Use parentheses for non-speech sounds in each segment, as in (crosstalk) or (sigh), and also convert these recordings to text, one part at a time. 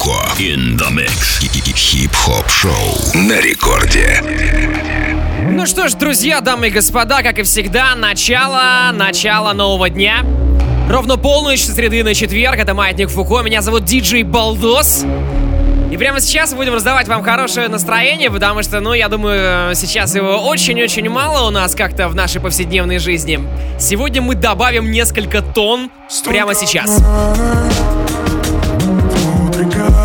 Фуко in the mix. Хип-хоп шоу на рекорде. Ну что ж, друзья, дамы и господа, как и всегда, начало, начало нового дня. Ровно полночь с среды на четверг. Это Маятник Фуко. Меня зовут Диджей Балдос. И прямо сейчас будем раздавать вам хорошее настроение, потому что, ну, я думаю, сейчас его очень-очень мало у нас как-то в нашей повседневной жизни. Сегодня мы добавим несколько тонн прямо сейчас. Внутри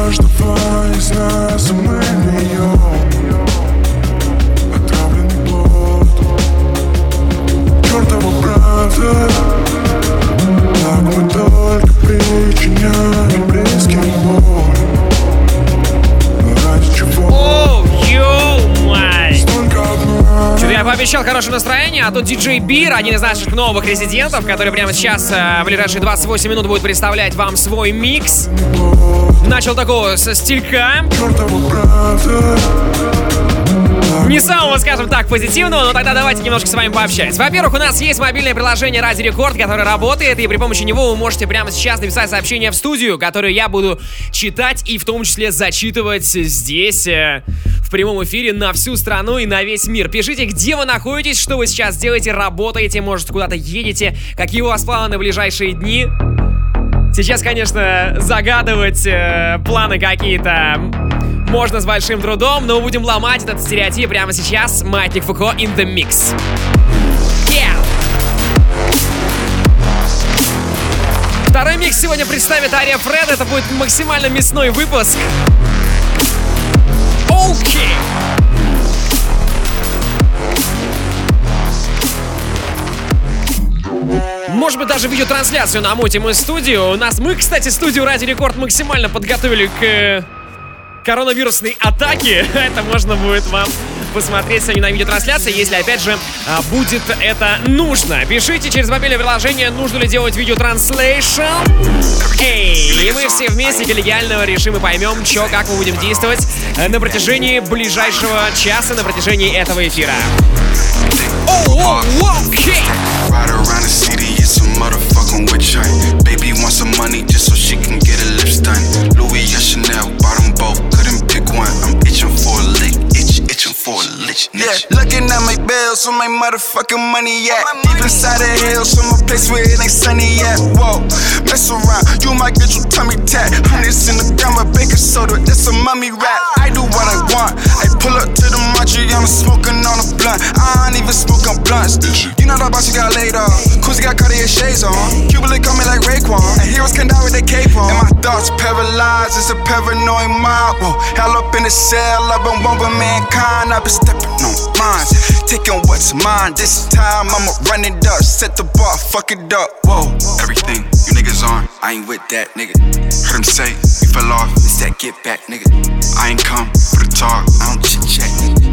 каждого из нас мы льем Отравленный плод Чертова правда. Так мы только причиняем близким боль. Ради чего? Одна Что-то я пообещал хорошее настроение, а тут диджей Бир, один из наших новых резидентов, который прямо сейчас, э, в ближайшие 28 минут будет представлять вам свой микс. Начал такого со стилька, не самого, скажем так, позитивного, но тогда давайте немножко с вами пообщаемся. Во-первых, у нас есть мобильное приложение Ради Рекорд, которое работает, и при помощи него вы можете прямо сейчас написать сообщение в студию, которое я буду читать и в том числе зачитывать здесь, э, в прямом эфире на всю страну и на весь мир. Пишите, где вы находитесь, что вы сейчас делаете, работаете, может, куда-то едете, какие у вас планы на ближайшие дни. Сейчас, конечно, загадывать э, планы какие-то можно с большим трудом, но будем ломать этот стереотип прямо сейчас. Маятник Фуко in the mix. Второй микс сегодня представит Ария Фред. Это будет максимально мясной выпуск. Может быть, даже видеотрансляцию намутим из студию. У нас мы, кстати, студию Ради Рекорд максимально подготовили к э, коронавирусной атаке. (laughs) Это можно будет вам посмотреть сегодня на видеотрансляции, если, опять же, а, будет это нужно. Пишите через мобильное приложение, нужно ли делать видеотрансляцию. Эй, и мы все вместе коллегиально решим и поймем, что, как мы будем действовать э, на протяжении ближайшего часа, на протяжении этого эфира. Оу, оу, окей. Ride around the city, it's a motherfucking witch hunt. Baby wants some money just so she can get her lips done. Louis and Chanel, bought them both, couldn't pick one. I'm itching for a lick, itch, itching for a lick. Yeah, looking at my bills, where my motherfucking money at? Deep inside the hills, from a place where it ain't sunny yet. Whoa, mess around, you might get your tummy tat. Hundreds in the gun, but baking soda, that's a mummy rap. Ah. I do what I want, I pull up to the I'm smoking on a blunt. I don't even smoke on blunts. You know that boss, you got laid off. Koozie got Cartier shades on. Call me like Raekwon. And heroes can die with their cape on. And my thoughts paralyzed, it's a paranoid mob. Whoa, hell up in the cell, I've been one with mankind. I've been stepping on mines, taking what's mine. This time I'ma run it up, set the bar, fuck it up. Whoa, everything you niggas on, I ain't with that nigga. Heard him say, we fell off, it's that get back nigga. I ain't come for the talk, I don't chit chat nigga.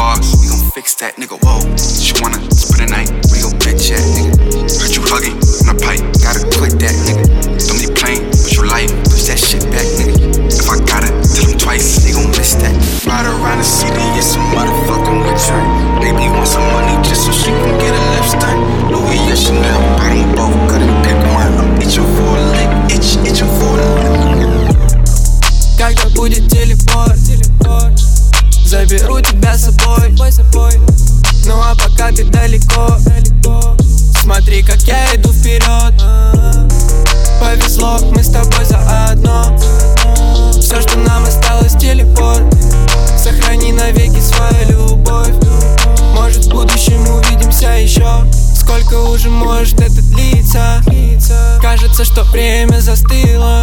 A boss, we gon' fix that nigga. Whoa, she wanna spend a night, we gon' bitch at nigga. Heard you hugging on a pipe, gotta quit that nigga. Don't be playing with your life, push that shit back nigga. If I gotta tell them twice, they gon' miss that. Ride around the city, it's a motherfucking hunt. Baby want some money just so she can get lips done. Louis Chanel, them both, Ты далеко. Смотри, как я иду вперед. Повезло, мы с тобой заодно. Все, что нам осталось, телепорт. Сохрани навеки свою любовь. Может, в будущем увидимся еще Сколько уже может это длиться? Кажется, что время застыло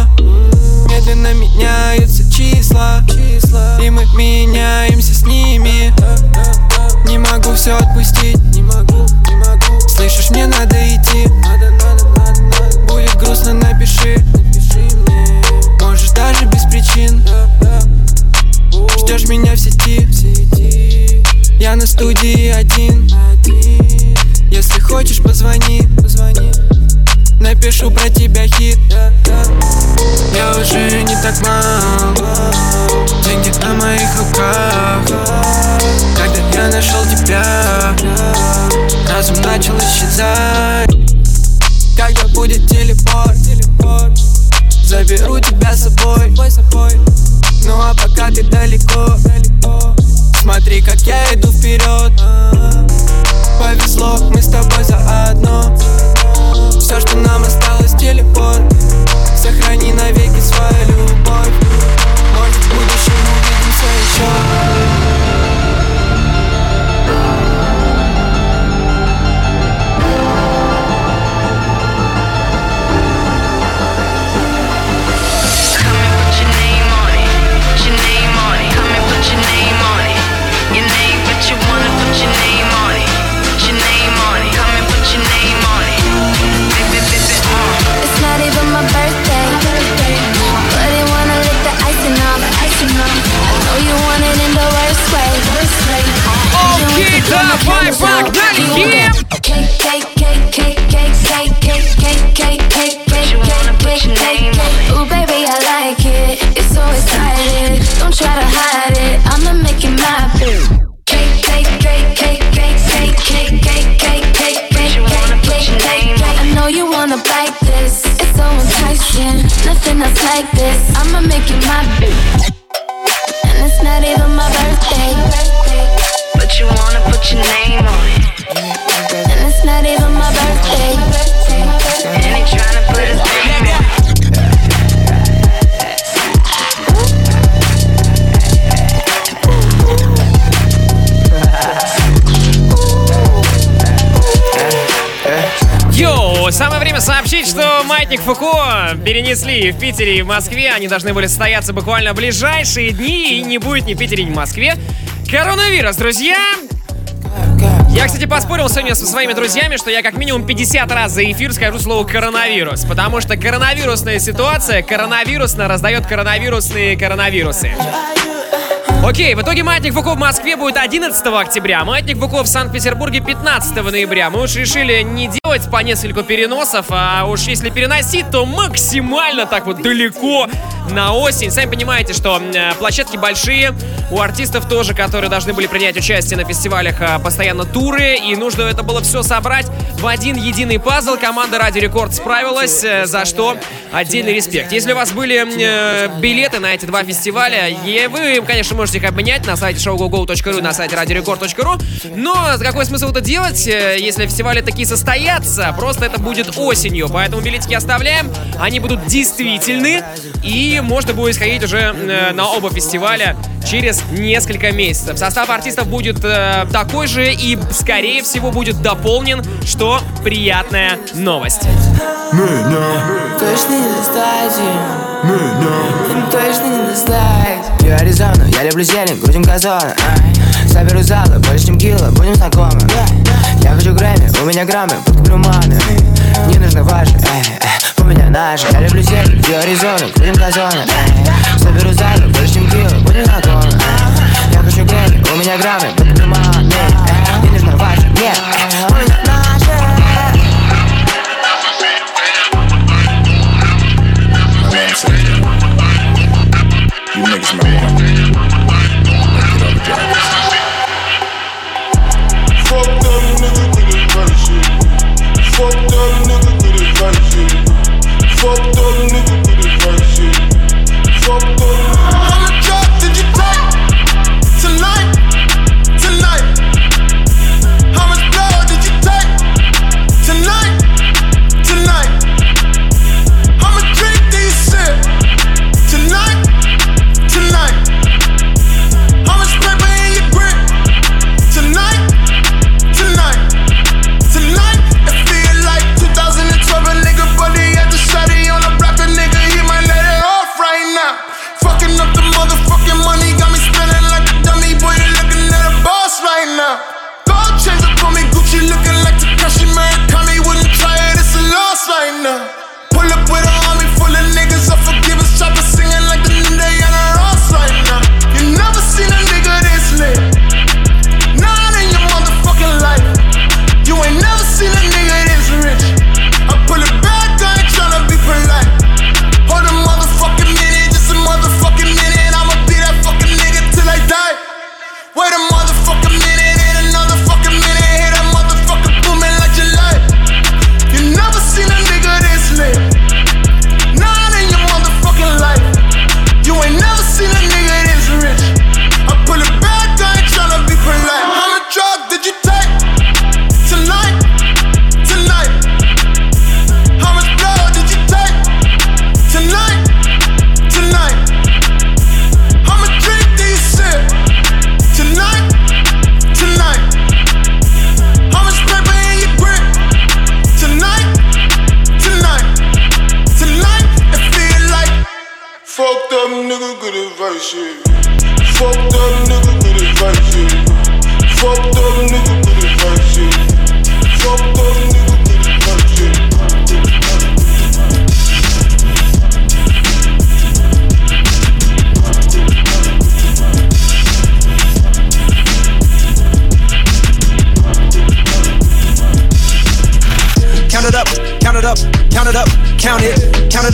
like this. I'ma make it my boo. And it's not even my birthday. But you wanna put your name что Маятник Фуко перенесли в Питере и в Москве. Они должны были состояться буквально в ближайшие дни, и не будет ни в Питере, ни в Москве. Коронавирус, друзья! Я, кстати, поспорил сегодня со своими друзьями, что я как минимум 50 раз за эфир скажу слово коронавирус, потому что коронавирусная ситуация коронавирусно раздает коронавирусные коронавирусы. Окей, в итоге Маятник Фуко в Москве будет 11 октября, Маятник Фуко в Санкт-Петербурге 15 ноября. Мы уж решили не делать по несколько переносов, а уж если переносить, то максимально так вот далеко на осень. Сами понимаете, что э, площадки большие, у артистов тоже, которые должны были принять участие на фестивалях, э, постоянно туры, и нужно это было все собрать в один единый пазл. Команда Ради Рекорд справилась, э, за что отдельный респект. Если у вас были э, билеты на эти два фестиваля, вы, конечно, можете их обменять на сайте showgogo.ru, на сайте radiorecord.ru, но какой смысл это делать, э, если фестивали такие состоятся? Просто это будет осенью, поэтому билетики оставляем, они будут действительны, и можно будет сходить уже э, на оба фестиваля через несколько месяцев. Состав артистов будет э, такой же и, скорее всего, будет дополнен, что приятная новость. Ее Точно не достать Я Аризона, я люблю зелень, крутим газоны ай. Соберу залы, больше чем кило, будем знакомы Я хочу Грэмми, у меня граммы, подкуплю маны Не нужно ваши, эй, эй, у меня наши Я люблю зелень, я Аризона, крутим газоны ай. Соберу залы, больше чем кило, будем знакомы. Я хочу Грэмми, у меня граммы, подкуплю эй, Не нужно ваши, нет, You niggas might wanna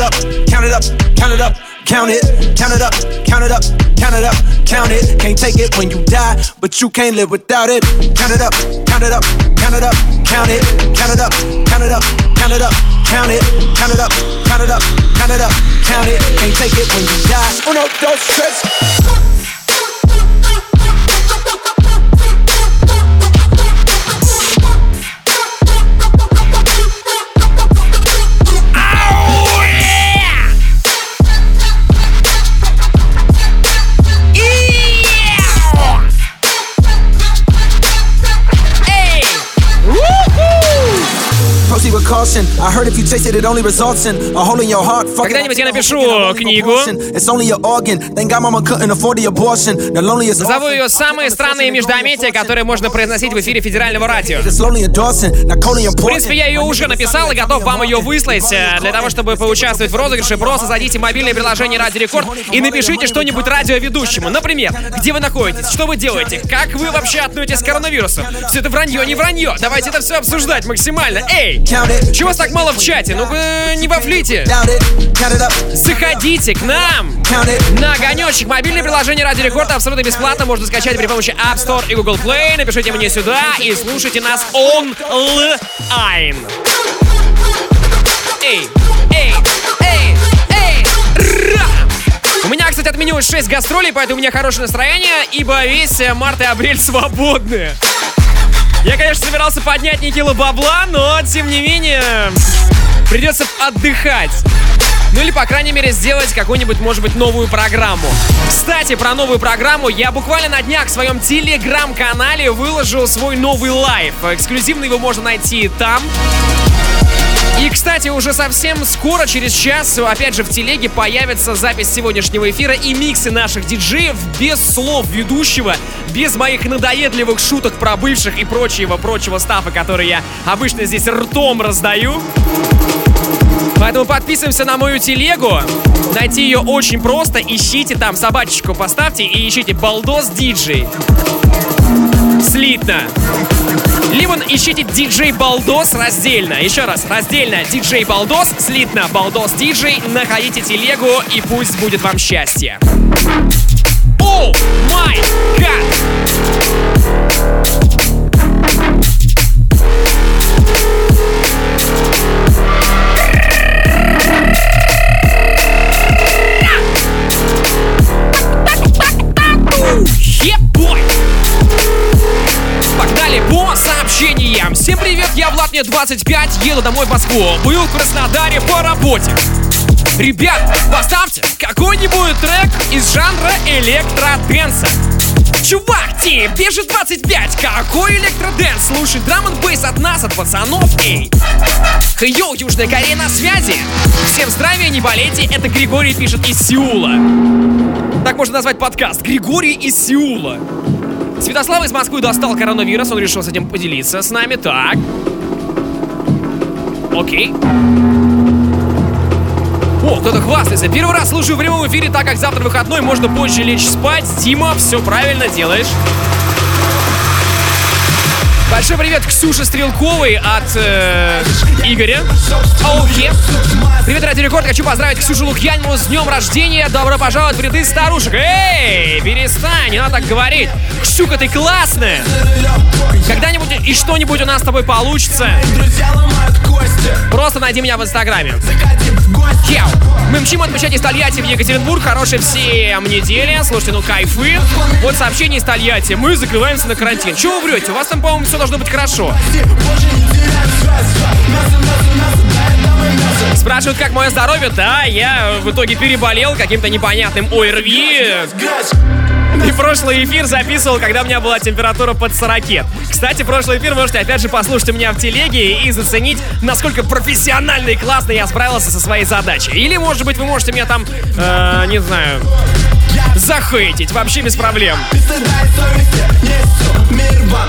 it, count it up, count it up, count it up, count it, count it up, count it up, count it up, count it. Can't take it when you die, but you can't live without it. Count it up, count it up, count it up, count it, count it up, count it up, count it up, count it, count it up, count it up, count it up, count it. Can't take it when you die. Uno, dos, tres. The abortion. The loneliest Назову ее «Самые странные междометия», которые можно произносить в эфире федерального радио. В принципе, я ее уже написал и готов вам ее выслать. Э, Для того, чтобы поучаствовать в розыгрыше, просто зайдите в мобильное приложение Радио Рекорд и напишите что-нибудь радиоведущему. Например, где вы находитесь, что вы делаете, как вы вообще относитесь к коронавирусу. Все это вранье, не вранье. Давайте это все обсуждать максимально. Эй! Чего вас так мало в чате? Ну вы не up. Заходите к нам на огонечек. Мобильное приложение Радио Рекорд абсолютно бесплатно. Можно скачать при помощи App Store и Google Play. Напишите мне сюда и слушайте нас онлайн. Эй, эй, эй, эй, ра! У меня, кстати, отменилось 6 гастролей, поэтому у меня хорошее настроение, ибо весь э, март и апрель (laughs) свободны. Я, конечно, собирался поднять нехило бабла, но, тем не менее, придется отдыхать. Ну или, по крайней мере, сделать какую-нибудь, может быть, новую программу. Кстати, про новую программу я буквально на днях в своем телеграм-канале выложил свой новый live. Эксклюзивно его можно найти там. И, кстати, уже совсем скоро, через час, опять же, в телеге появится запись сегодняшнего эфира и миксы наших диджеев без слов ведущего, без моих надоедливых шуток про бывших и прочего-прочего stuff а, который я обычно здесь ртом раздаю. Поэтому подписываемся на мою телегу. Найти ее очень просто. Ищите там собачечку, поставьте и ищите Балдос Диджей. Слитно. Либо ищите диджей Балдос раздельно. Еще раз, раздельно диджей Балдос, слитно Балдос Диджей. Находите телегу и пусть будет вам счастье. О май гад! Сообщениям. Всем привет, я Влад, мне 25, еду домой в Москву. Был в Краснодаре по работе. Ребят, поставьте какой-нибудь трек из жанра электроденса. Чувак, тебе же 25, какой электроденс? Слушай, драм н от нас, от пацанов, эй. Йоу, Южная Корея на связи. Всем здравия, не болейте, это Григорий пишет из Сеула. Так можно назвать подкаст. Григорий из Сеула. Святослав из Москвы достал коронавирус, он решил с этим поделиться с нами. Так. Окей. О, кто-то хвастается. Первый раз слушаю в прямом эфире, так как завтра выходной, можно позже лечь спать. Дима, все правильно делаешь. Большой привет Ксюше Стрелковой от э, Игоря. Окей. Привет, Радио Рекорд. Хочу поздравить Ксюшу Лукьянину с днем рождения. Добро пожаловать в ряды старушек. Эй, перестань, не надо так говорить. Ксюка, ты классная. Когда-нибудь и что-нибудь у нас с тобой получится. Просто найди меня в Инстаграме. Хеу. Мы мчим отмечать из Тольятти в Екатеринбург. Хорошей всем недели. Слушайте, ну кайфы. Вот сообщение из Тольятти. Мы закрываемся на карантин. Чего вы врете? У вас там, по-моему, все должно быть хорошо. Спрашивают, как мое здоровье? Да, я в итоге переболел каким-то непонятным ОРВИ. И прошлый эфир записывал, когда у меня была температура под 40. Кстати, прошлый эфир можете опять же послушать у меня в телеге и заценить, насколько профессионально и классно я справился со своей задачей. Или, может быть, вы можете меня там, э, не знаю, захейтить вообще без проблем. Мир вам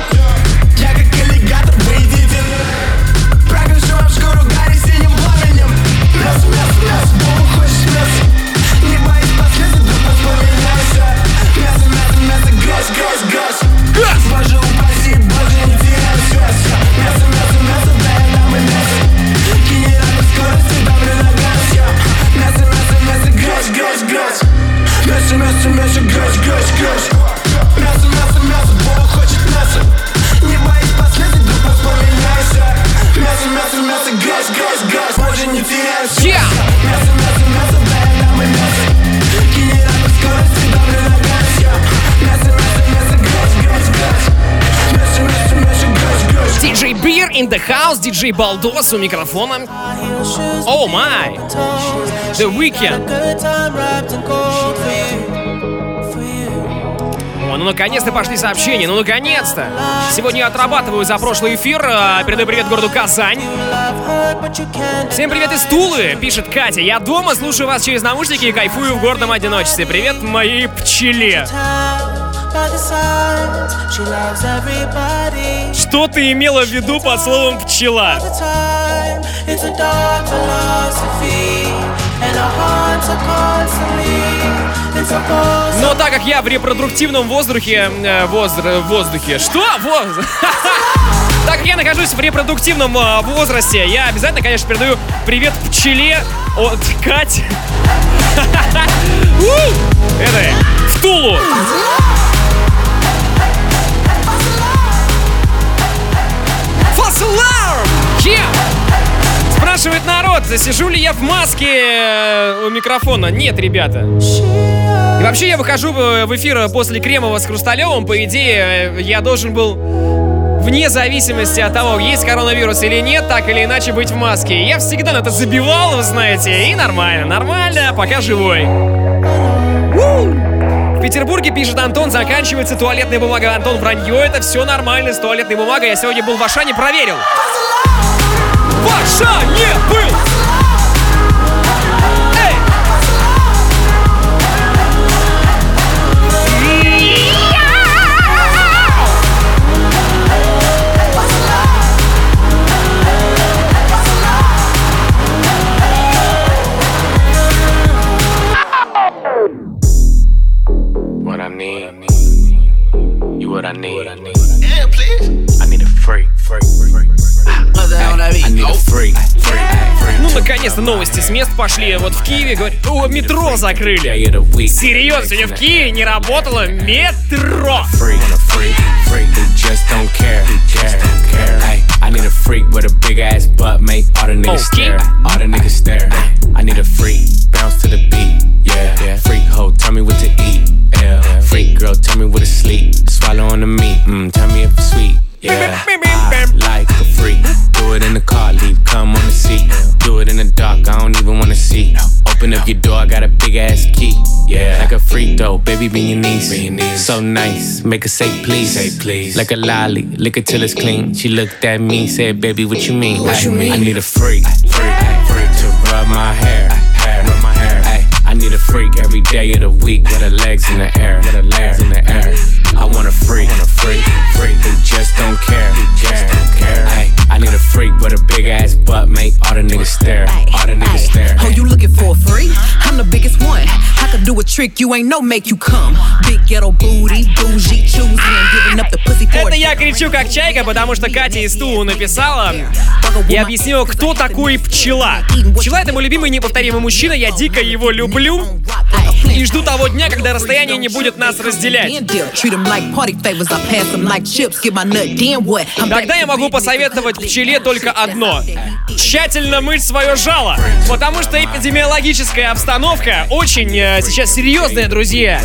Мясо, мясо, мясо, грязь, грязь, грязь. Мясо, мясо, мясо, Бог хочет мясо Не боись последствий, вдруг воспламеняйся Мясо, мясо, мясо, грязь, грязь, грязь. Боже, не теряй связь Yeah! Мясо, мясо, мясо, да я дам и мясо. Генератор скорости, давлю на газ я Мясо, мясо, мясо, грязь, грязь, грязь. Мясо, мясо, мясо, грязь, грязь. Диджей Бир in the house, диджей Балдос у микрофона. О май! The Weekend. Ну наконец-то пошли сообщения, ну наконец-то! Сегодня я отрабатываю за прошлый эфир, а, передаю привет городу Казань. Всем привет из Тулы, пишет Катя. Я дома, слушаю вас через наушники и кайфую в гордом одиночестве. Привет моей пчеле. Что ты имела в виду под словом пчела? And our hearts are constantly. Но так как я в репродуктивном воздухе... э, воздр- воздухе... Что? Воз... (laughs) Так как я нахожусь в репродуктивном э, возрасте, я обязательно, конечно, передаю привет пчеле от Кати. (laughs) Это в Тулу. Alarm! Yeah! Спрашивает народ, сижу ли я в маске э, у микрофона? Нет, ребята. Вообще я выхожу в в эфир после Кремова с Хрусталевым. По идее, э, я должен был вне зависимости от того, есть коронавирус или нет, так или иначе быть в маске. Я всегда на это забивал, вы знаете, и нормально, нормально, пока живой. В Петербурге, пишет Антон, заканчивается туалетная бумага. Антон, вранье, это все нормально с туалетной бумагой. Я сегодня был в Ашане, проверил. В Ашане был! Ну, наконец-то новости с мест пошли. Вот в Киеве, говорят, о, метро закрыли. Серьезно, сегодня в Киеве не работало метро. Freak, with a big ass butt, make all the niggas Okay. stare, all the niggas stare. Freak though, baby, be your niece. So nice, make her say please. Say please. Like a lolly, lick it till it's clean. She looked at me, said, baby, what you mean? What you mean? I need a freak, freak, freak to rub my hair, hair, rub my hair. I need a freak every day of the week with her legs in the air, with her legs in the air. I want a freak, want a freak, freak who just don't care, care, care. Ay, I need a freak with a big ass butt, make all the niggas stare, all the niggas stare. Oh, you looking for a free? I'm the biggest one. I could do a trick. You ain't no make you come. Big ghetto booty, bougie, choosy and giving up the pussy for Это я кричу как чайка, потому что Катя из Тулу написала и объяснила, кто такой пчела. Пчела — это мой любимый неповторимый мужчина, я дико его люблю и жду того дня, когда расстояние не будет нас разделять. Тогда я могу посоветовать пчеле только одно. Тщательно мыть свое жало. Потому что эпидемиологическая обстановка очень э, сейчас серьезная, друзья.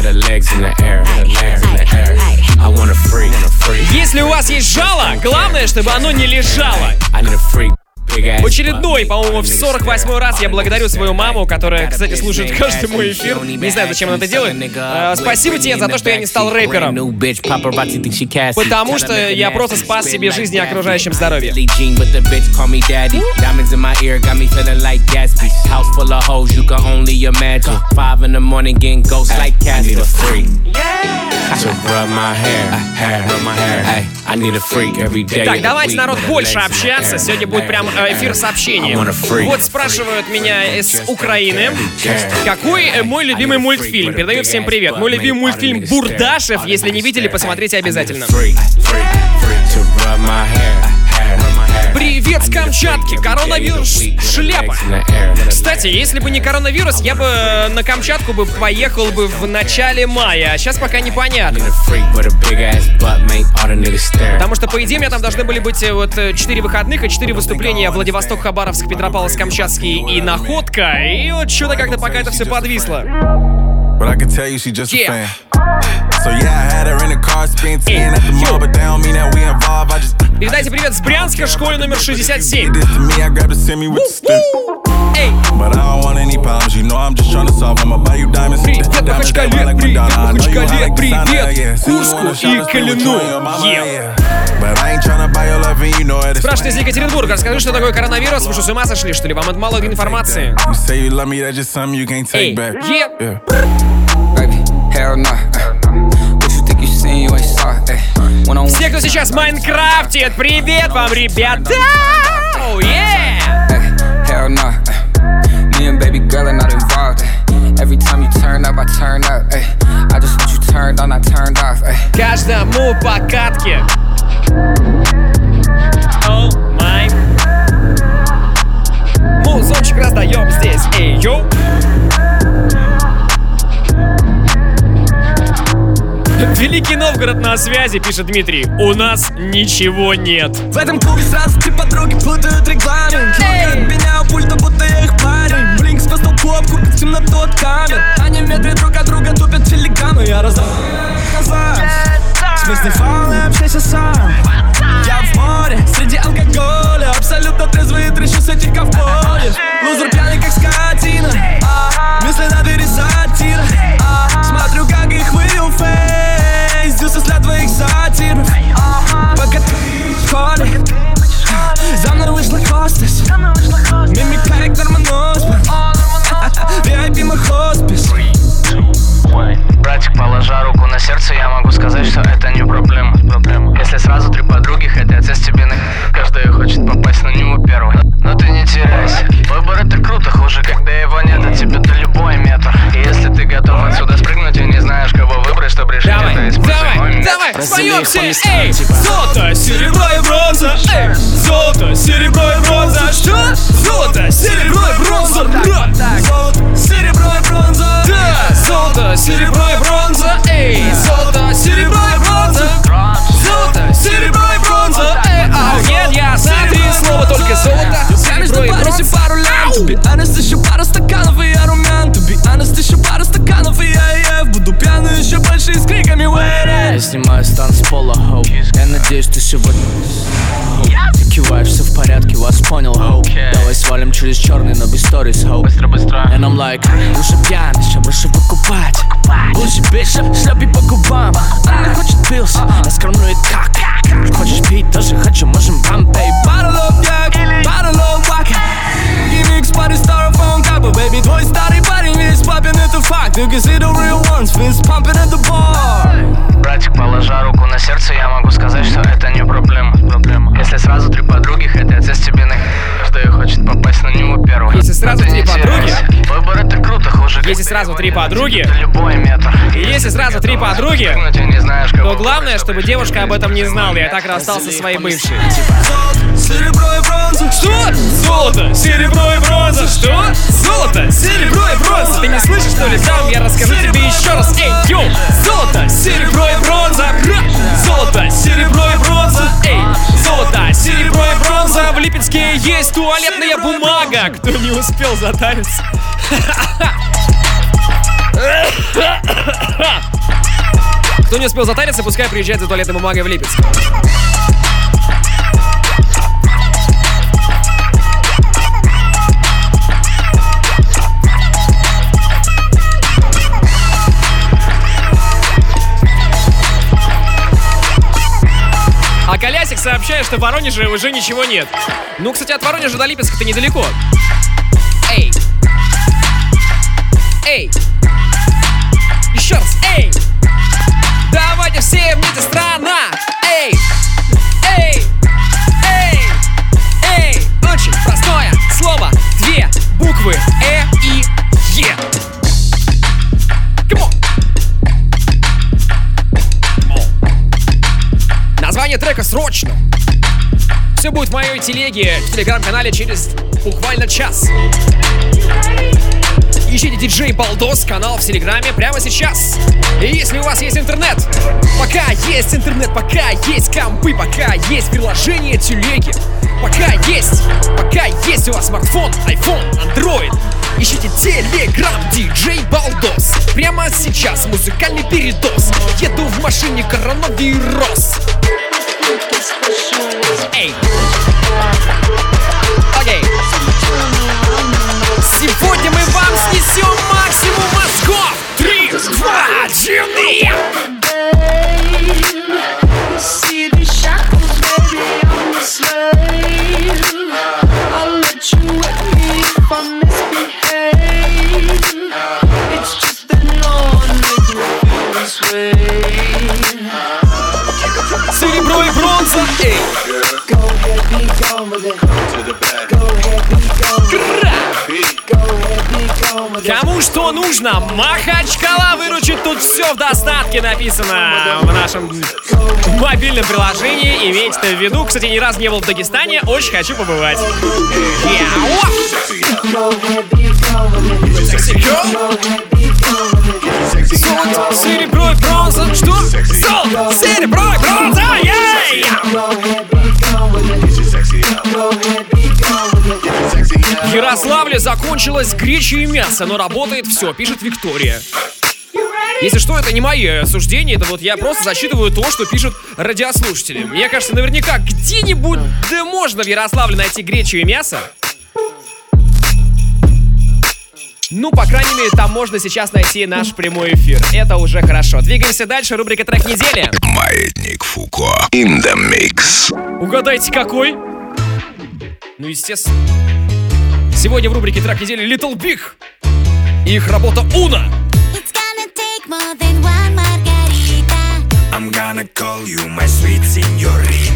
Если у вас есть жало, главное, чтобы оно не лежало. Очередной, по-моему, в 48 раз я благодарю свою маму, которая, кстати, слушает каждый мой эфир. Не знаю, зачем она это делает. Э, спасибо тебе за то, что я не стал рэпером. Потому что я просто спас себе жизнь и окружающим здоровье. Freak. To rub my hair, hair, rub my hair. Ay, Так, давайте, народ, больше общаться. Сегодня будет прям э, эфир сообщений. Вот спрашивают меня из Украины, какой э, мой любимый мультфильм? Передаю всем привет. Мой любимый мультфильм Бурдашев. Если не видели, посмотрите обязательно. Привет с Камчатки! Коронавирус шляпа! Кстати, если бы не коронавирус, я бы э, на Камчатку бы поехал бы в начале мая, а сейчас пока непонятно. Потому что, по идее, у меня там должны были быть э, вот 4 выходных и 4 выступления Владивосток, Хабаровск, Петропавловск, Камчатский и Находка. И вот что-то как-то пока это все подвисло. But I can tell you she just a Yeah. fan. So yeah, I had her in the car, spent 10 at the mall, but that don't mean that we involved. I just Передайте привет с Брянска, школе номер 67. But I don't want any problems, you know I'm just trying to solve. I'ma buy you diamonds. Привет, Махачкале, привет, Махачкале, привет, Курску и Калину. Yeah. Спрашивает из Екатеринбурга, расскажи, что такое коронавирус? Вы что, с ума сошли, что ли? Вам это мало информации? Эй, Yeah. Все, кто сейчас майнкрафтит, привет вам, ребята! Оу, yeah! Baby girl are not involved. Ay. Every time you turn up, I turn up. Ay. I just want you turned on, I turned off. Ay. Каждому по катке. Оу, май. Музончик раздаем здесь, эй, йоу. Великий Новгород на связи, пишет Дмитрий. У нас ничего нет. В этом клубе сразу три подруги путают регламент Ноги отменяю пульта, будто я их парень Those are по эй! Золото, серебро и бронза, эй! Золото, серебро и бронза, снимаю стан с пола, хоу. Я надеюсь, ты сегодня Ты киваешь, все в порядке, вас понял, хоу. Давай свалим через черный, но без сторис, хоу. Быстро, быстро. And I'm like, уже пьяный, сейчас прошу покупать. Гуси бича, шляпи по губам. Она хочет пилс, я скормлю ей как. Хочешь пить, тоже хочу, можем бам, бейб Bottle of Jack, bottle of vodka Гимикс паре styrofoam капа Baby, твой старый парень весь папин, это факт You can see the real ones, fist pumping at the bar Братик, положа руку сразу три подруги? тебе любой метр. И если сразу три подруги, Но главное, чтобы девушка об этом не знала, я так расстался со своей бывшей. Серебро и бронза Что? Золото, серебро и бронза. Что? Золото, серебро и бронза. Ты не слышишь, что ли? Там я расскажу тебе еще раз. Эй, йоу! Золото, серебро и бронза. Золото, серебро и бронза. Эй, золото, серебро и бронза. В Липецке есть туалетная бумага. Кто не успел затариться? (laughs) Кто не успел затариться, пускай приезжает за туалетной бумагой в Липецк. А Колясик сообщает, что в Воронеже уже ничего нет. Ну, кстати, от Воронежа до Липецка-то недалеко. Эй! Эй! Раз, эй! Давайте все вместе, страна! Эй! Эй! Эй! Эй! Очень простое слово, две буквы Э и Е. Come on. Название трека срочно. Все будет в моей телеге в телеграм-канале через буквально час. Ищите диджей Балдос, канал в Телеграме прямо сейчас. И если у вас есть интернет, пока есть интернет, пока есть компы, пока есть приложение телеги, пока есть, пока есть у вас смартфон, iPhone, Android, ищите Телеграм диджей Балдос. Прямо сейчас музыкальный передоз. Еду в машине коронавирус. Сегодня мы вам снесем максимум мозгов! Три, два, один. Серебро и бронза, эй! Go ahead, be gone with it. Кому что нужно, Махачкала выручит тут все в достатке написано в нашем мобильном приложении. Имейте это в виду. Кстати, ни разу не был в Дагестане, очень хочу побывать. Яу! Серебро и бронза. Что? Золото, серебро и бронза! Ей! В Ярославле закончилось греча и мясо, но работает все, пишет Виктория. Если что, это не мои суждения, это вот я просто зачитываю то, что пишут радиослушатели. Мне кажется, наверняка где-нибудь да можно в Ярославле найти гречу и мясо. Ну, по крайней мере, там можно сейчас найти наш прямой эфир. Это уже хорошо. Двигаемся дальше. Рубрика «Трек недели». Маятник Фуко. In the mix. Угадайте, какой? Ну, естественно. Сегодня в рубрике «Трек недели» Little Big. И их работа «Уна». I'm gonna call you my sweet señorita.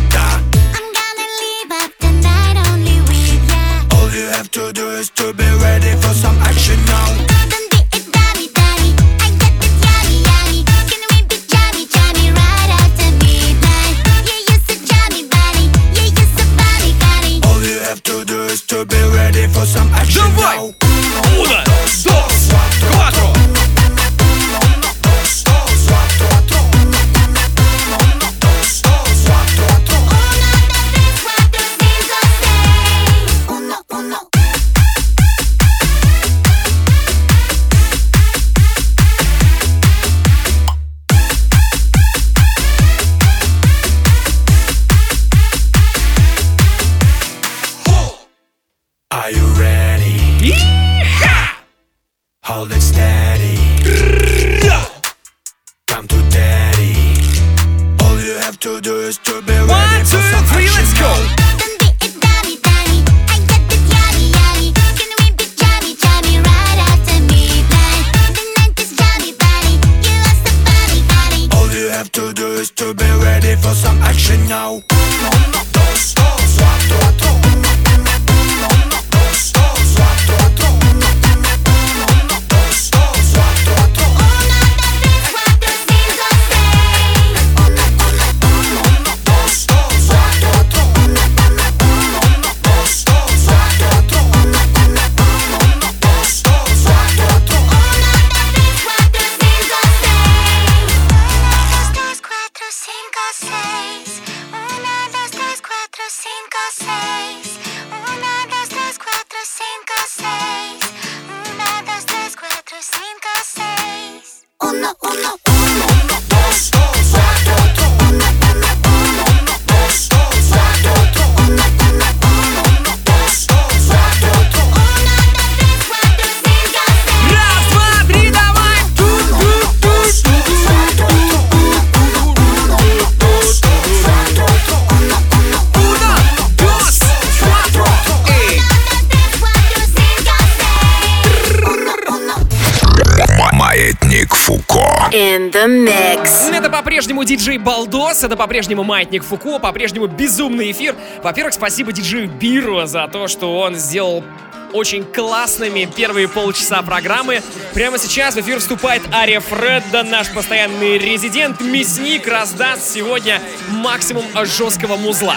The mix. Это по-прежнему диджей Балдос, это по-прежнему Маятник Фуко, по-прежнему безумный эфир. Во-первых, спасибо диджею Биру за то, что он сделал очень классными первые полчаса программы. Прямо сейчас в эфир вступает Ария Фредда, наш постоянный резидент, мясник, раздаст сегодня максимум жесткого музла.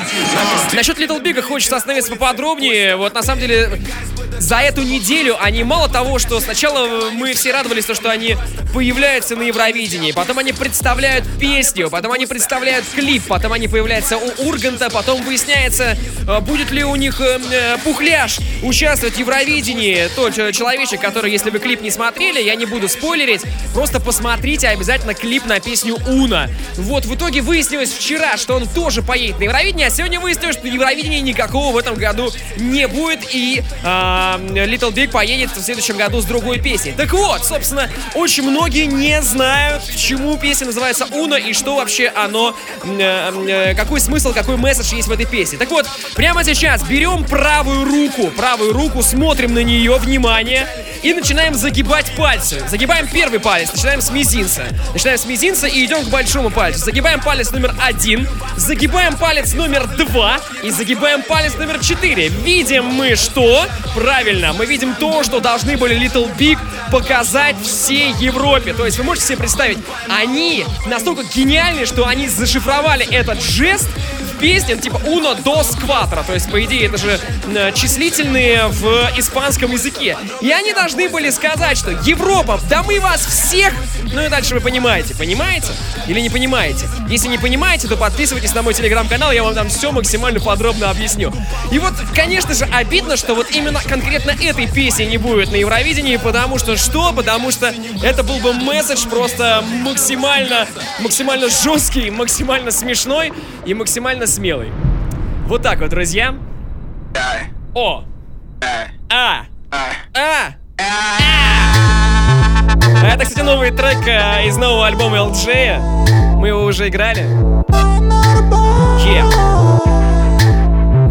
Насчет Little Big хочется остановиться поподробнее. Вот на самом деле за эту неделю они мало того, что сначала мы все радовались, то, что они появляются на Евровидении, потом они представляют песню, потом они представляют клип, потом они появляются у Урганта, потом выясняется, э, будет ли у них э, э, пухляж участвовать в Евровидении. Тот э, человечек, который, если вы клип не смотрели, я не буду спойлерить, просто посмотрите обязательно клип на песню Уна. Вот, в итоге выяснилось вчера, что он тоже поедет на Евровидение, а сегодня выяснилось, что Евровидения никакого в этом году не будет, и а, Little Big поедет в следующем году с другой песней. Так вот, собственно, очень многие не знают, почему песня называется Уна и что вообще оно, э, э, какой смысл, какой месседж есть в этой песне. Так вот, прямо сейчас берем правую руку, правую руку, смотрим на нее, внимание, и начинаем загибать пальцы. Загибаем первый палец, начинаем с мизинца. Начинаем с мизинца и идем к большому пальцу. Загибаем палец номер один, загибаем палец номер два и загибаем палец номер четыре. Видим мы что? Правильно, мы видим то, что должны были Little Big показать всей Европе. То есть вы можете себе представить, они настолько гениальны, что они зашифровали этот жест ну, типа uno dos quattro, то есть, по идее, это же э, числительные в испанском языке. И они должны были сказать, что Европа, да мы вас всех... Ну и дальше вы понимаете, понимаете? Или не понимаете? Если не понимаете, то подписывайтесь на мой телеграм-канал, я вам там все максимально подробно объясню. И вот, конечно же, обидно, что вот именно конкретно этой песни не будет на Евровидении, потому что что? Потому что это был бы месседж просто максимально, максимально жесткий, максимально смешной и максимально смелый. Вот так вот, друзья. О! А! А! А это, кстати, новый трек э, из нового альбома LJ. Мы его уже играли. Yeah.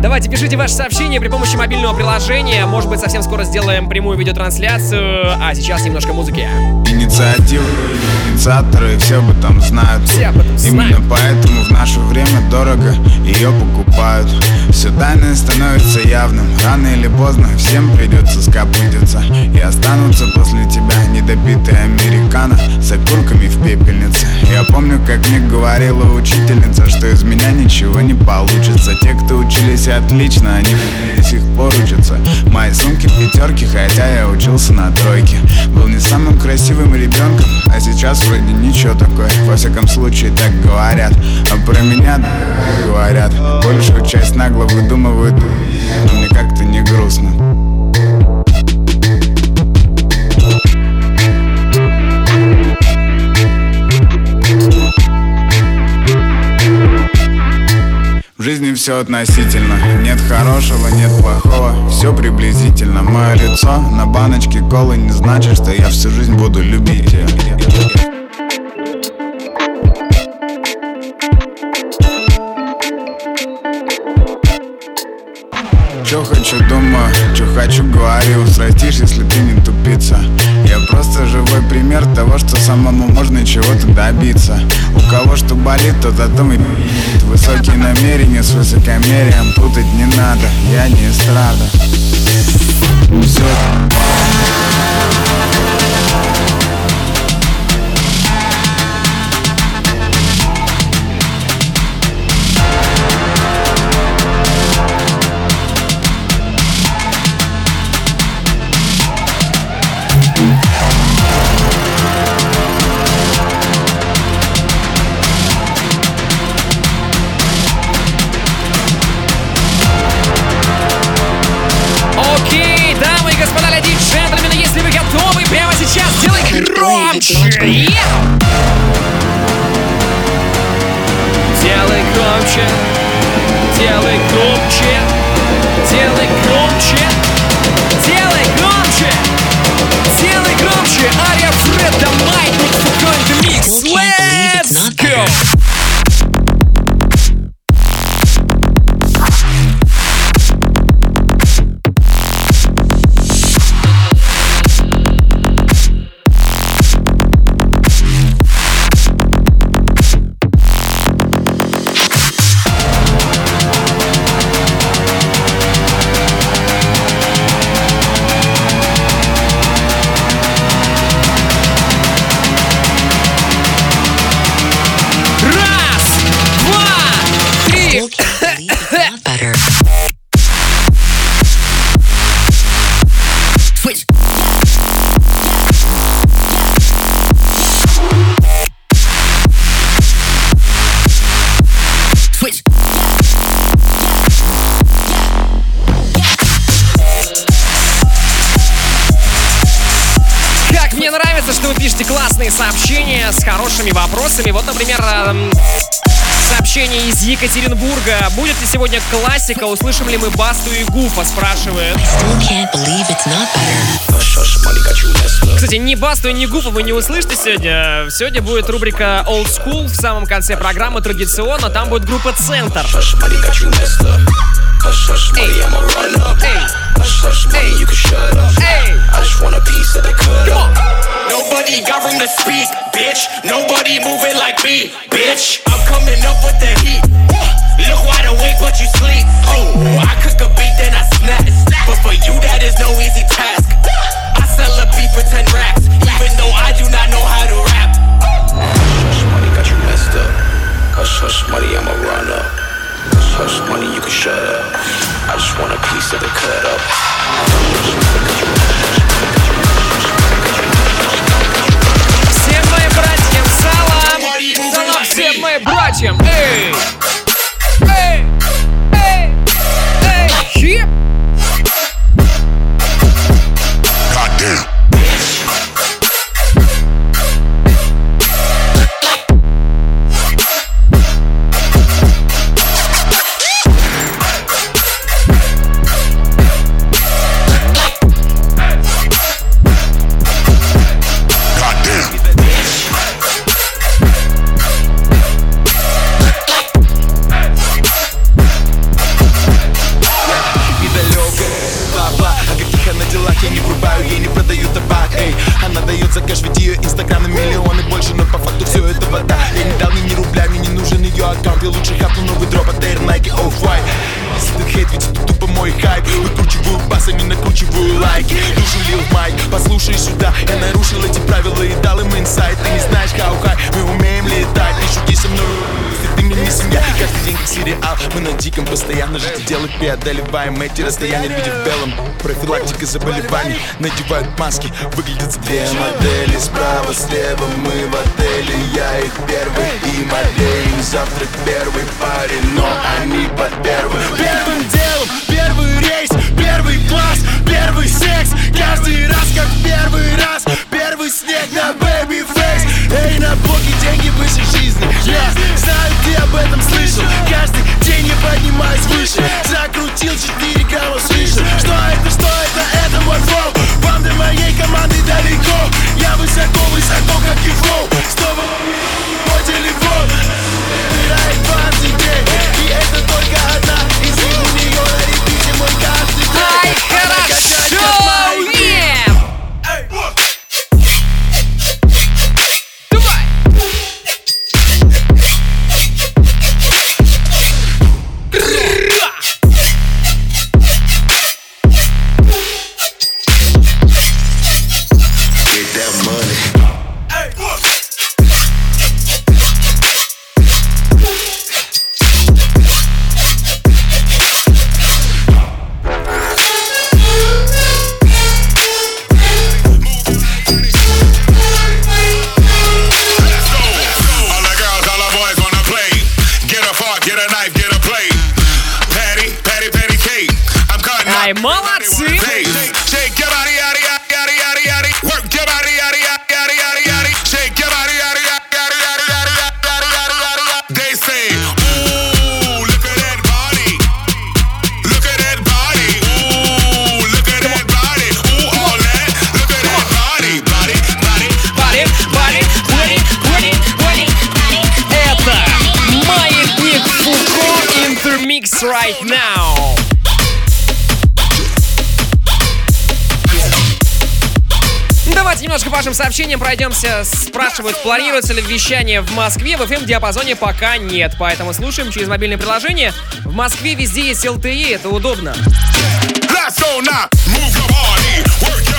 Давайте пишите ваши сообщения при помощи мобильного приложения. Может быть, совсем скоро сделаем прямую видеотрансляцию. А сейчас немножко музыки. Инициативы, инициаторы, все об этом знают. Все об этом Именно поэтому в наше время дорого ее покупают. Все тайное становится явным. Рано или поздно всем придется скопытиться. И останутся после тебя недопитые американо С окурками в пепельнице. Я помню, как мне говорила учительница Что из меня ничего не получится. Те, кто учились отлично, они до сих пор учатся. Мои сумки пятерки, хотя я учился на тройке. Был не самым красивым ребенком, а сейчас вроде ничего такое. Во всяком случае так говорят. А про меня говорят. Большую часть нагло выдумывают. Но мне как-то не грустно все относительно. Нет хорошего, нет плохого Все приблизительно. Мое лицо на баночке колы Не значит, что я всю жизнь буду любить. Ее Чё хочу, думаю, чё хочу, говорю. Срастишь, если ты не тупица Я просто живой пример того, что самому можно чего-то добиться. У кого что болит, тот о том и пи***т. Высокие намерения с высокомерием Путать не надо, я не эстрада. Всё громче! Делай громче, делай громче, делай громче, делай громче, делай громче! Ария Фредда Маятник Фукон Микс! Let's go! Екатеринбурга. Будет ли сегодня классика? Услышим ли мы Басту и Гуфа? Спрашивает. Кстати, ни Басту, ни Гуфа вы не услышите сегодня. Сегодня будет рубрика Old School в самом конце программы традиционно. Там будет группа Центр. Hush, hush, money, I'ma run up. Hush, hush, money, you can shut up. I just want a piece of the cut up. Nobody got room to speak, bitch. Nobody moving like me, bitch. I'm coming up with the heat. Look wide awake, but you sleep. Oh, I cook a beat, then I snap. But for you, that is no easy task. I sell a beat for 10 racks, even though I do not know how to rap. Hush, hush, money got you messed up. Hush, hush, money, I'ma run up. Hush hush money, you can shut up. I just want a piece of the cut up. Всем моим братьям салам! Салам всем моим братьям! Эй! Эй! Преодолеваем эти расстояния Люди в белом, профилактика заболеваний. Надевают маски, выглядят Две модели. Справа, слева мы в отеле. Я их первый и модель. Завтрак первый парень, но они под первым. Первым делом первый рейс, первый класс, первый секс. Каждый раз как первый раз. Первый снег на baby face. Эй, на блоке деньги выше жизни. Я знаю, ты об этом слышал. Каждый день я поднимаюсь выше. Закрутил 4 грамма свыше. Что это, что это, это мой Вам до моей команды далеко. Я высоко, высоко, как и флоу Снова пройдемся. Спрашивают, планируется ли вещание в Москве. В FM-диапазоне пока нет, поэтому слушаем через мобильное приложение. В Москве везде есть LTE, это удобно.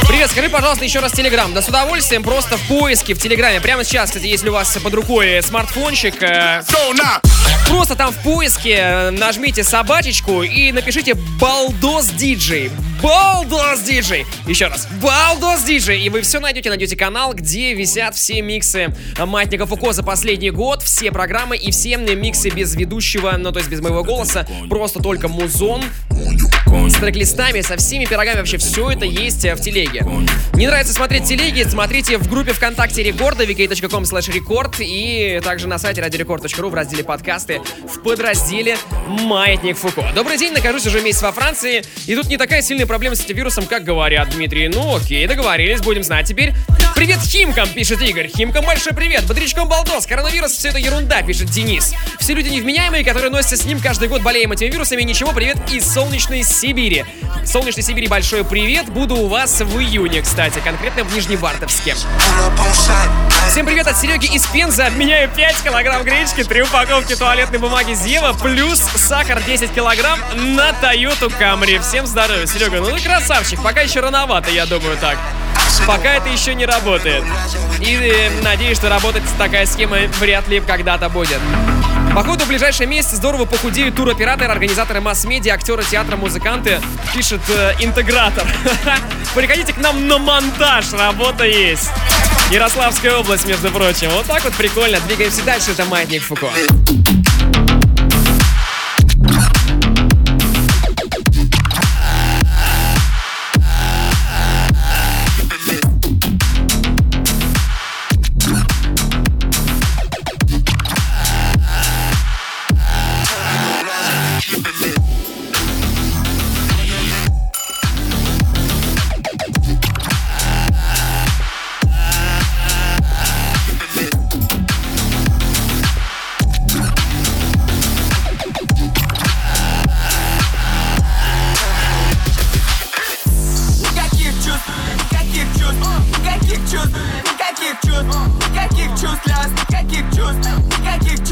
Привет, скажи, пожалуйста, еще раз Телеграм. Да с удовольствием, просто в поиске в Телеграме. Прямо сейчас, кстати, если у вас под рукой смартфончик, э, просто там в поиске э, нажмите собачечку и напишите Балдос Диджей. Балдос Диджей. Еще раз. Балдос Диджей. И вы все найдете, найдете канал, где висят все миксы Маятника Фуко за последний год, все программы и все миксы без ведущего, ну то есть без моего голоса, просто только музон. С трек-листами, со всеми пирогами, вообще все это есть э, в телеге. Не нравится смотреть телеги, смотрите в группе ВКонтакте Рекорда, vk.com slash рекорд и также на сайте радиорекорд.ру в разделе подкасты в подразделе Маятник Фуко. Добрый день, нахожусь уже месяц во Франции, и тут не такая сильная проблема с этим вирусом, как говорят, Дмитрий. Ну окей, договорились, будем знать теперь. Привет Химкам, пишет Игорь. Химкам большой привет. Бодрячком Балдос. Коронавирус все это ерунда, пишет Денис. Все люди невменяемые, которые носятся с ним каждый год, болеем этими вирусами. Ничего, привет из солнечной Сибири. Солнечной Сибири большой привет. Буду у вас в июне, кстати, конкретно в Нижневартовске. Всем привет от Сереги из Пензы. Обменяю 5 килограмм гречки, 3 упаковки туалетной бумаги Зева, плюс сахар 10 килограмм на Toyota Camry. Всем здоровья, Серега. Ну ты красавчик, пока еще рановато, я думаю так. Пока это еще не работает. И э, надеюсь, что работать такая схема вряд ли когда-то будет. Походу, в ближайшие месяцы здорово похудеют туроператоры, организаторы масс-медиа, актеры театра, музыканты, пишет э, интегратор. (laughs) Приходите к нам на монтаж, работа есть. Ярославская область, между прочим. Вот так вот прикольно. Двигаемся дальше, это Маятник Фуко.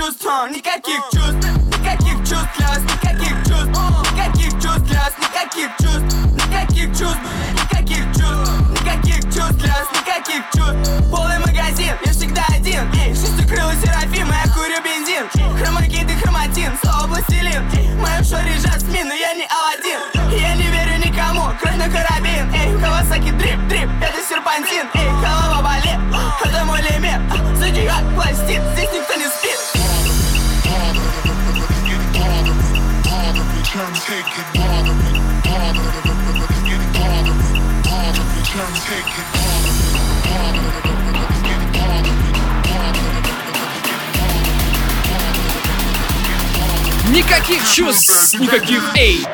Чувств, а, никаких чувств, никаких чувств для вас, никаких чувств, никаких чувств для вас, никаких чувств, никаких чувств, никаких чувств, никаких чувств для вас, никаких чувств. Полный магазин, я всегда один, эй, шестикрылый серафим, я курю бензин, хромакит и хроматин, слово пластилин, в моем шоре жасмин, но я не Аладдин, я не верю никому, на карабин, эй, Кавасаки дрип, дрип, это серпантин, эй, голова болит, это мой лимит, зодиак пластит, здесь никто не спит. Никаких чувств, никаких эй.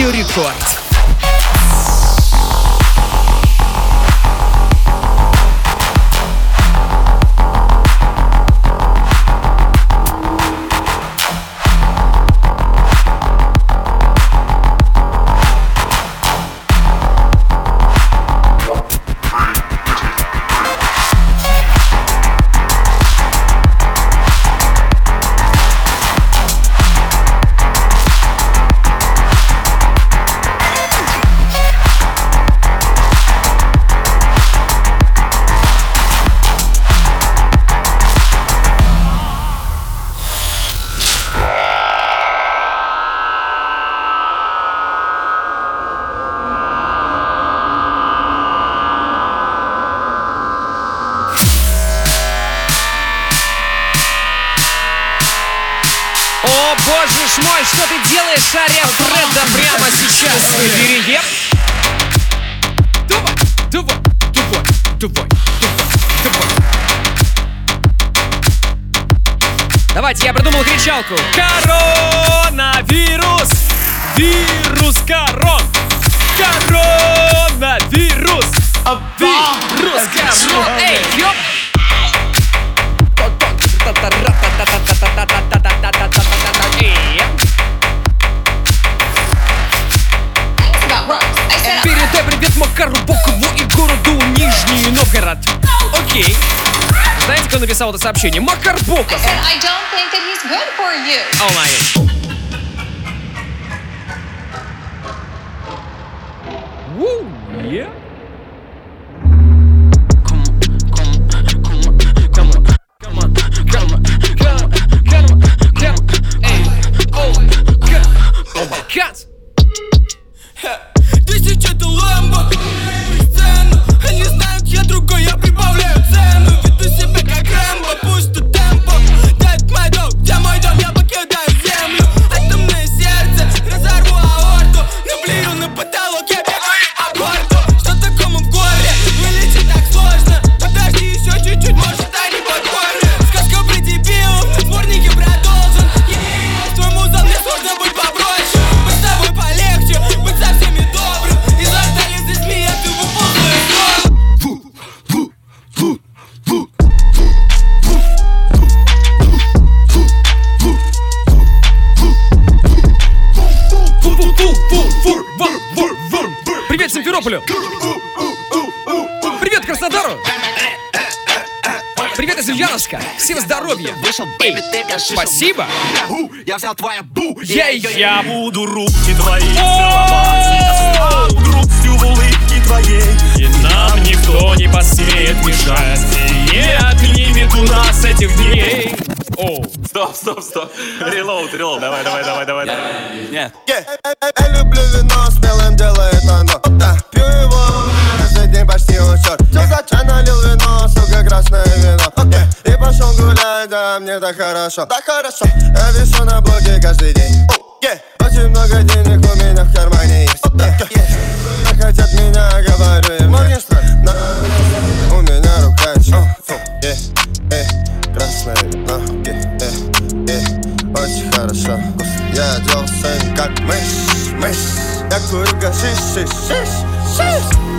Радио Рекорд. Michael. написал это сообщение? Макар Боков. Oh my God. Woo, я другой, я прибавляю цену. Веду себя здоровья. Спасибо. Я взял твоя бу. Я, я буду руки твои целовать. грустью в улыбке твоей. И нам никто не посмеет мешать. Не отнимет у нас этих дней. Оу. Стоп, стоп, стоп. Релоуд, релоуд. Давай, давай, давай, давай. Нет. Э, э, э, мне так хорошо, так хорошо Я вешу на блоге каждый день oh, yeah. Очень много денег у меня в кармане есть oh, yeah. Yeah. Yeah. Хотят меня, говорю им Моргенштерн У меня рука oh, yeah. yeah. Красные ноги Очень хорошо Я оделся как мышь, мышь Я курю гашиш, шиш, шиш, шиш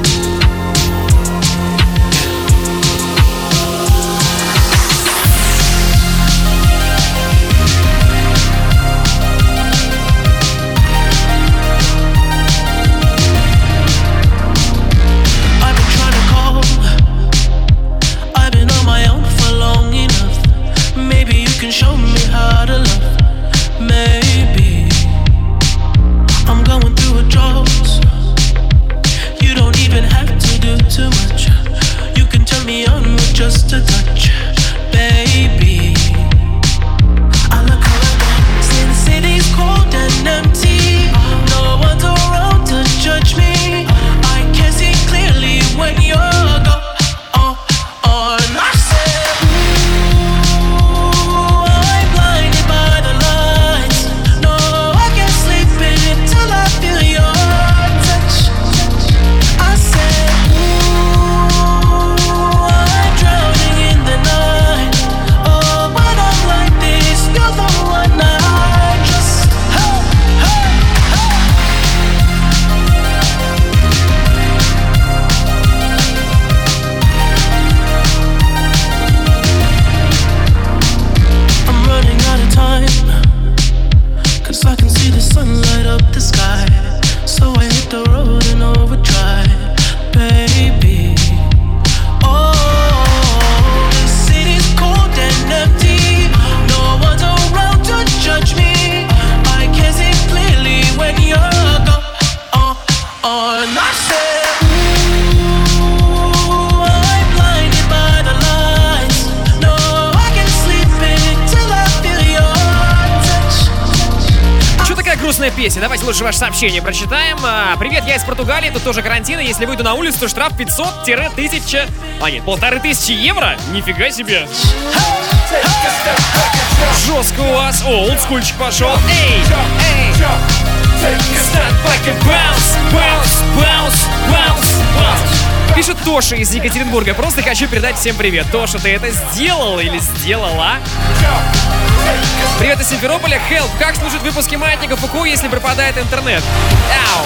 песни. Давайте лучше ваше сообщение прочитаем. А, Привет, я из Португалии, тут тоже карантин, и если выйду на улицу, штраф 500-1000... А, нет, полторы тысячи евро? Нифига себе. Жестко у вас. О, олдскульчик пошел. Эй, эй. Bounce, bounce, bounce, bounce, bounce. Пишет Тоша из Екатеринбурга. Просто хочу передать всем привет. Тоша, ты это сделал или сделала? Привет из Симферополя. Хелп, как слушать выпуски маятника ФУКУ, если пропадает интернет? Ау.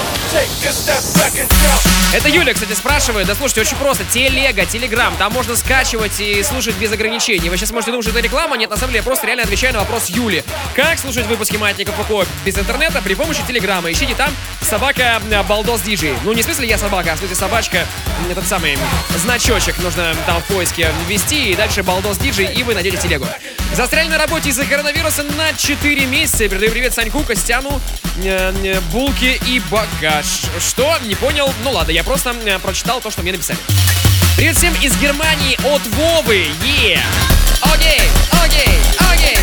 Это Юля, кстати, спрашивает. Да слушайте, очень просто. Телега, Телеграм. Там можно скачивать и слушать без ограничений. Вы сейчас можете думать, что это реклама. Нет, на самом деле, я просто реально отвечаю на вопрос Юли. Как слушать выпуски маятника ФУКУ без интернета при помощи Телеграма? Ищите там собака э, Балдос Диджей. Ну, не в смысле я собака, а в смысле собачка. Этот самый значочек нужно там в поиске ввести. И дальше Балдос Диджей, и вы найдете телегу. Застряли на работе из-за коронавируса на 4 месяца. Передаю привет Саньку, Костяну, э, э, Булке и Багаж. Что? Не понял? Ну ладно, я просто э, прочитал то, что мне написали. Привет всем из Германии от Вовы. Е! Окей, окей, окей.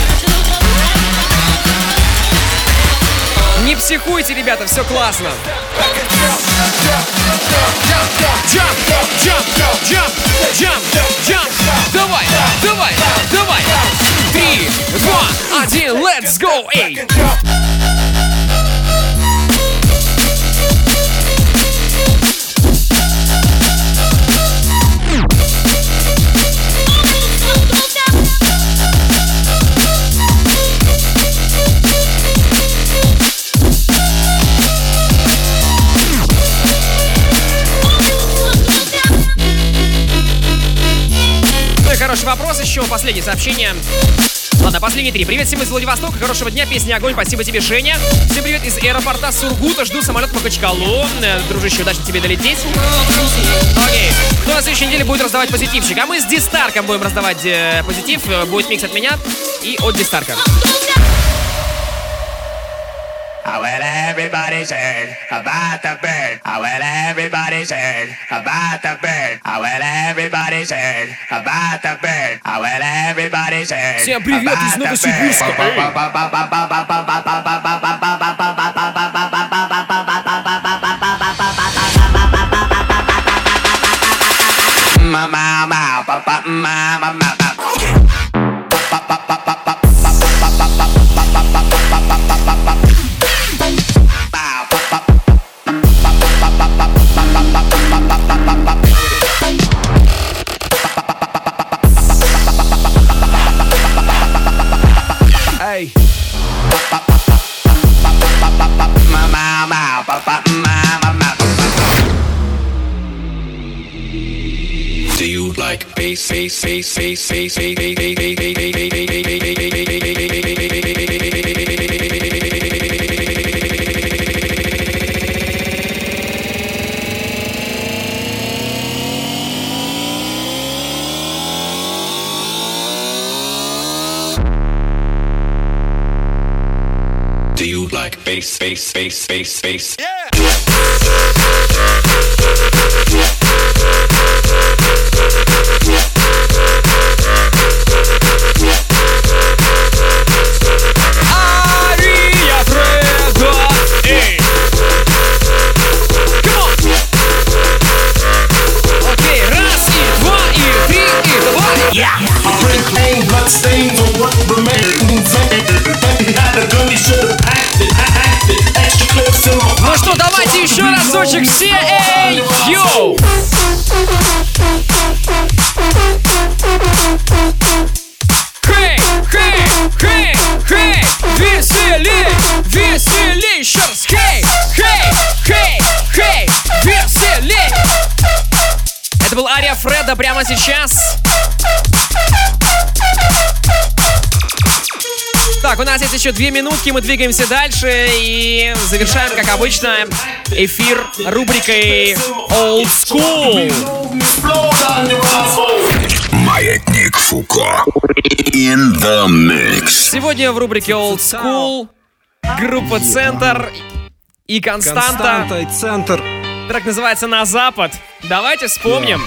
Не психуйте, ребята, все классно. Один, let's go, эй. Ну хороший вопрос еще, последнее сообщение. Ладно, последние три. Привет всем из Владивостока, хорошего дня, песня «Огонь», спасибо тебе, Женя. Всем привет из аэропорта Сургута, жду самолет по Качкалу. Э, Дружище, удачно тебе долететь. Окей. Кто на следующей неделе будет раздавать позитивчик? А мы с Дистарком будем раздавать э, позитив. Э, Будет микс от меня и от Дистарка. will everybody say about the bird? How will everybody say about the bird? How will everybody say about the bird? How will everybody say Всем привет из Новосибирска. Mama, mama, papa, mama, mama. Do you like bass, bass, bass, bass, bass? Yeah! Разочек все. Эй, йоу. Хей, хей, хей, хей, веселей, веселей, раз. Хей, хей, хей, хей, веселей. Это был Ария Фреда прямо сейчас. Еще две минутки, мы двигаемся дальше и завершаем, как обычно, эфир рубрикой Old School. Маятник Фуко. In the mix. Сегодня в рубрике Old School группа Центр и Константа. Константа и Центр. Трек называется «На запад». Давайте вспомним.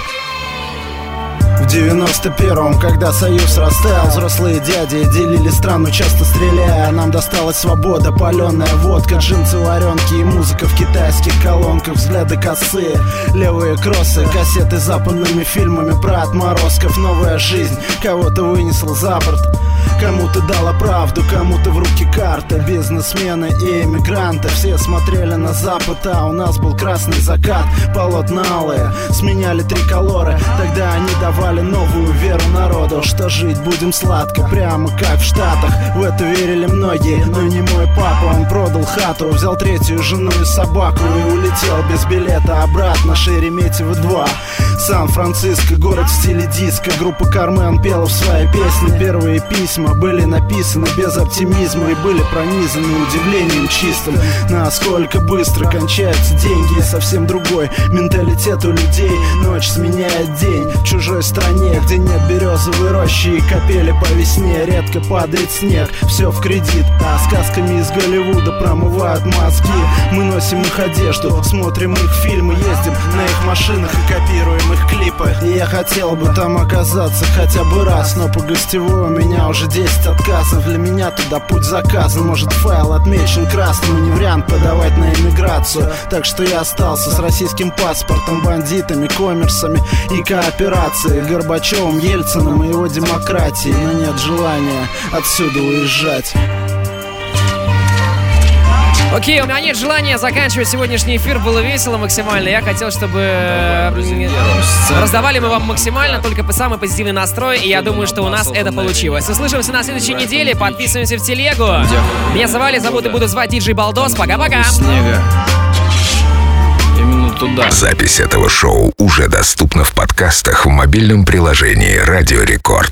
В 91-м, когда союз растаял. Взрослые дяди делили страну, часто стреляя. Нам досталась свобода, паленая водка Джинсы, варенки и музыка в китайских колонках. Взгляды косые, левые кроссы Кассеты с западными фильмами про отморозков. Новая жизнь кого-то вынесла за борт Кому-то дала правду, кому-то в руки карта. Бизнесмены и эмигранты Все смотрели на запад, а у нас был красный закат Полотна алые, сменяли триколоры Тогда они давали новую веру народу Что жить будем сладко, прямо как в Штатах. В это верили многие, но не мой папа Он продал хату, взял третью жену и собаку И улетел без билета обратно Шереметьево 2 Сан-Франциско, город в стиле диско Группа Кармен пела в своей песне Первые письма были написаны без оптимизма И были пронизаны удивлением чистым. Насколько быстро кончаются деньги И совсем другой менталитет у людей. Ночь сменяет день в чужой стране Где нет березовой рощи и капели по весне. Редко падает снег, все в кредит А сказками из Голливуда промывают мозги. Мы носим их одежду, смотрим их фильмы Ездим на их машинах и копируем их клипы. И я хотел бы там оказаться хотя бы раз Но по гостевой у меня уже 10 отказов Для меня туда путь заказан. Может файл отмечен красным и не вариант подавать на иммиграцию. Так что я остался с российским паспортом Бандитами, коммерсами и кооперацией. Горбачевым, Ельциным и его демократией. Но нет желания отсюда уезжать Окей, у меня нет желания заканчивать сегодняшний эфир. Было весело максимально. Я хотел, чтобы м, раздавали мы вам максимально только по самый позитивный настрой. И я думаю, что у нас это получилось. Услышимся на следующей неделе. Подписываемся в телегу. Меня звали, зовут и буду звать Диджей Балдос. Пока-пока. Снега. Туда. Запись этого шоу уже доступна в подкастах в мобильном приложении «Радио Рекорд».